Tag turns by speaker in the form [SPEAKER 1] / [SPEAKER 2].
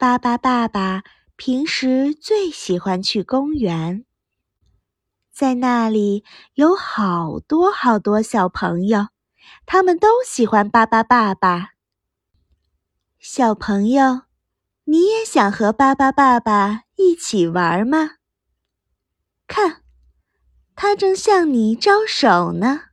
[SPEAKER 1] 巴巴爸爸平时最喜欢去公园。在那里有好多好多小朋友，他们都喜欢巴巴爸爸。小朋友，你也想和巴巴爸爸一起玩吗？看，他正向你招手呢。